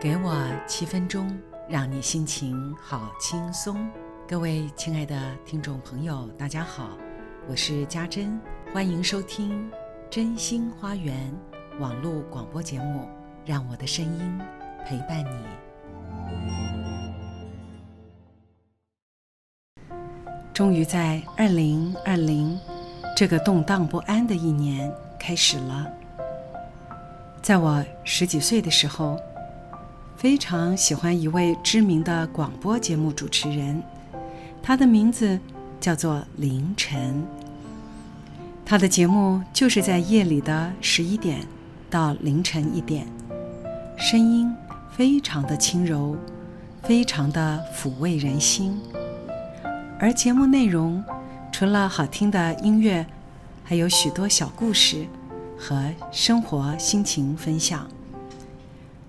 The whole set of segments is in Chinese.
给我七分钟，让你心情好轻松。各位亲爱的听众朋友，大家好，我是家珍，欢迎收听真心花园网络广播节目，让我的声音陪伴你。终于在二零二零这个动荡不安的一年开始了。在我十几岁的时候。非常喜欢一位知名的广播节目主持人，他的名字叫做凌晨。他的节目就是在夜里的十一点到凌晨一点，声音非常的轻柔，非常的抚慰人心。而节目内容除了好听的音乐，还有许多小故事和生活心情分享。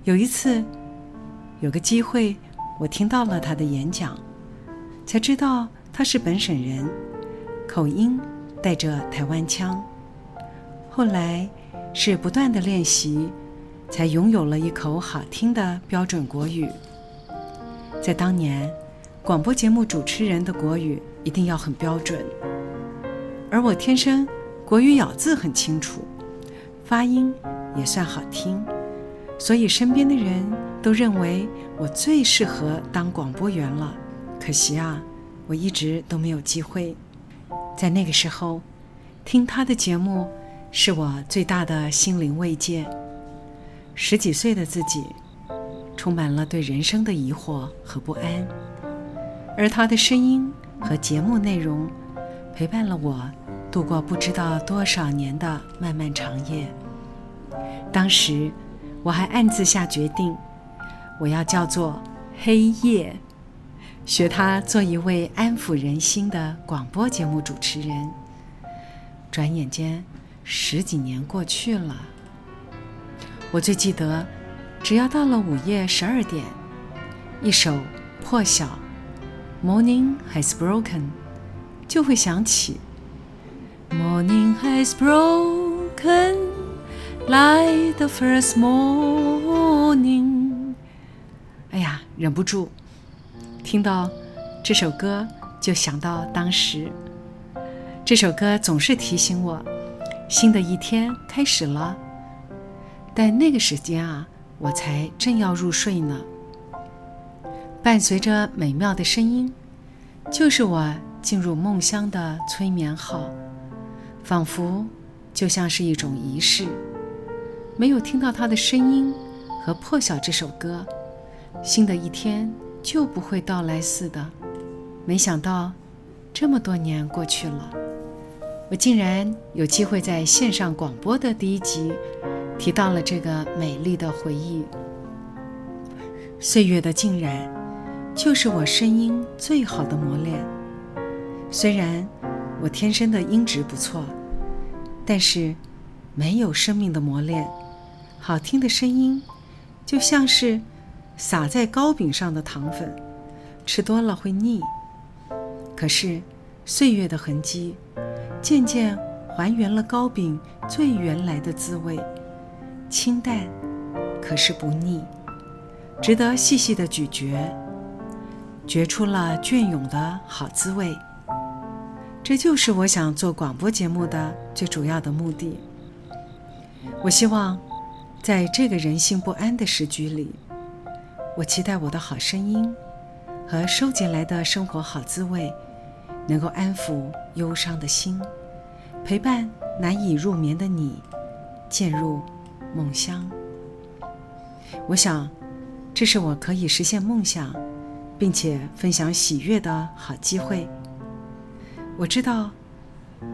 有一次。有个机会，我听到了他的演讲，才知道他是本省人，口音带着台湾腔。后来是不断的练习，才拥有了一口好听的标准国语。在当年，广播节目主持人的国语一定要很标准，而我天生国语咬字很清楚，发音也算好听。所以身边的人都认为我最适合当广播员了，可惜啊，我一直都没有机会。在那个时候，听他的节目是我最大的心灵慰藉。十几岁的自己，充满了对人生的疑惑和不安，而他的声音和节目内容，陪伴了我度过不知道多少年的漫漫长夜。当时。我还暗自下决定，我要叫做黑夜，学他做一位安抚人心的广播节目主持人。转眼间，十几年过去了。我最记得，只要到了午夜十二点，一首《破晓》（Morning Has Broken） 就会响起。Morning has broken。Like the first morning，忍不住听到这首歌就想到当时。这首歌总是提醒我，新的一天开始了。但那个时间啊，我才正要入睡呢。伴随着美妙的声音，就是我进入梦乡的催眠号，仿佛就像是一种仪式。没有听到他的声音和《破晓》这首歌，新的一天就不会到来似的。没想到，这么多年过去了，我竟然有机会在线上广播的第一集提到了这个美丽的回忆。岁月的浸染，就是我声音最好的磨练。虽然我天生的音质不错，但是没有生命的磨练。好听的声音，就像是撒在糕饼上的糖粉，吃多了会腻。可是岁月的痕迹，渐渐还原了糕饼最原来的滋味，清淡，可是不腻，值得细细的咀嚼，嚼出了隽永的好滋味。这就是我想做广播节目的最主要的目的。我希望。在这个人心不安的时局里，我期待我的好声音和收集来的生活好滋味，能够安抚忧伤的心，陪伴难以入眠的你，渐入梦乡。我想，这是我可以实现梦想，并且分享喜悦的好机会。我知道，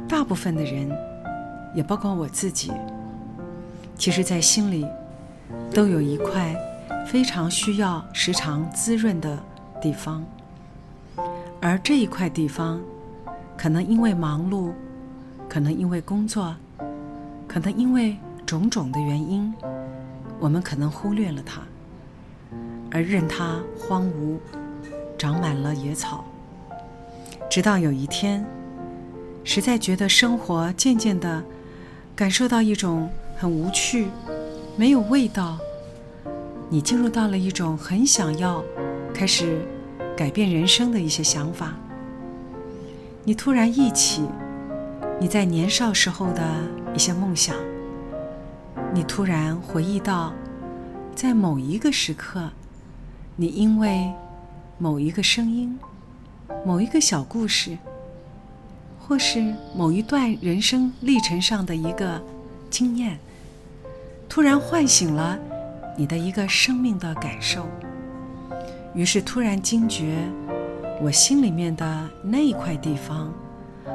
大部分的人，也包括我自己。其实，在心里，都有一块非常需要时常滋润的地方，而这一块地方，可能因为忙碌，可能因为工作，可能因为种种的原因，我们可能忽略了它，而任它荒芜，长满了野草。直到有一天，实在觉得生活渐渐的感受到一种。很无趣，没有味道，你进入到了一种很想要开始改变人生的一些想法。你突然忆起你在年少时候的一些梦想，你突然回忆到，在某一个时刻，你因为某一个声音、某一个小故事，或是某一段人生历程上的一个经验，突然唤醒了你的一个生命的感受，于是突然惊觉，我心里面的那一块地方，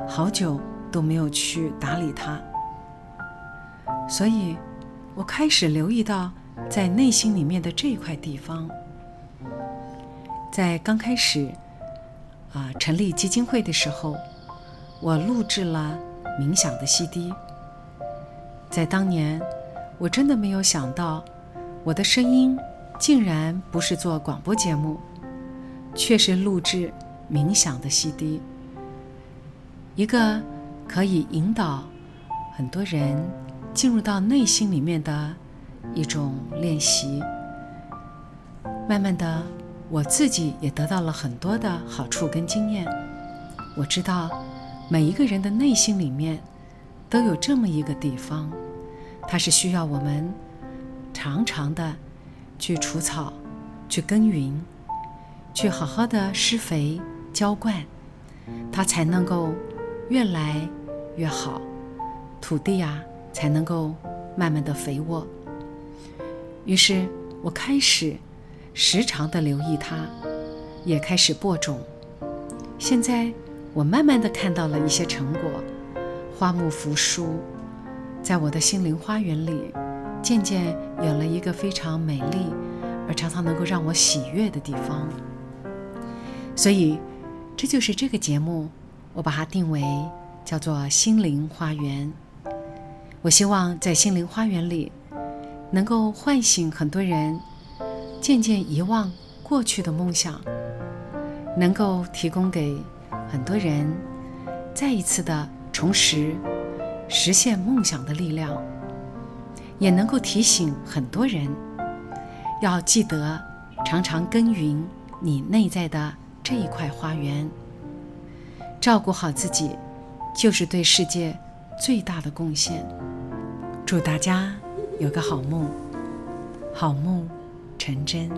好久都没有去打理它，所以，我开始留意到在内心里面的这一块地方。在刚开始啊成立基金会的时候，我录制了冥想的 CD。在当年，我真的没有想到，我的声音竟然不是做广播节目，却是录制冥想的 CD。一个可以引导很多人进入到内心里面的一种练习。慢慢的。我自己也得到了很多的好处跟经验。我知道，每一个人的内心里面都有这么一个地方，它是需要我们常常的去除草、去耕耘、去好好的施肥浇灌，它才能够越来越好，土地啊才能够慢慢的肥沃。于是我开始。时常的留意它，也开始播种。现在我慢慢的看到了一些成果，花木扶疏，在我的心灵花园里，渐渐有了一个非常美丽而常常能够让我喜悦的地方。所以，这就是这个节目，我把它定为叫做心灵花园。我希望在心灵花园里，能够唤醒很多人。渐渐遗忘过去的梦想，能够提供给很多人再一次的重拾实现梦想的力量，也能够提醒很多人要记得常常耕耘你内在的这一块花园，照顾好自己，就是对世界最大的贡献。祝大家有个好梦，好梦。成真。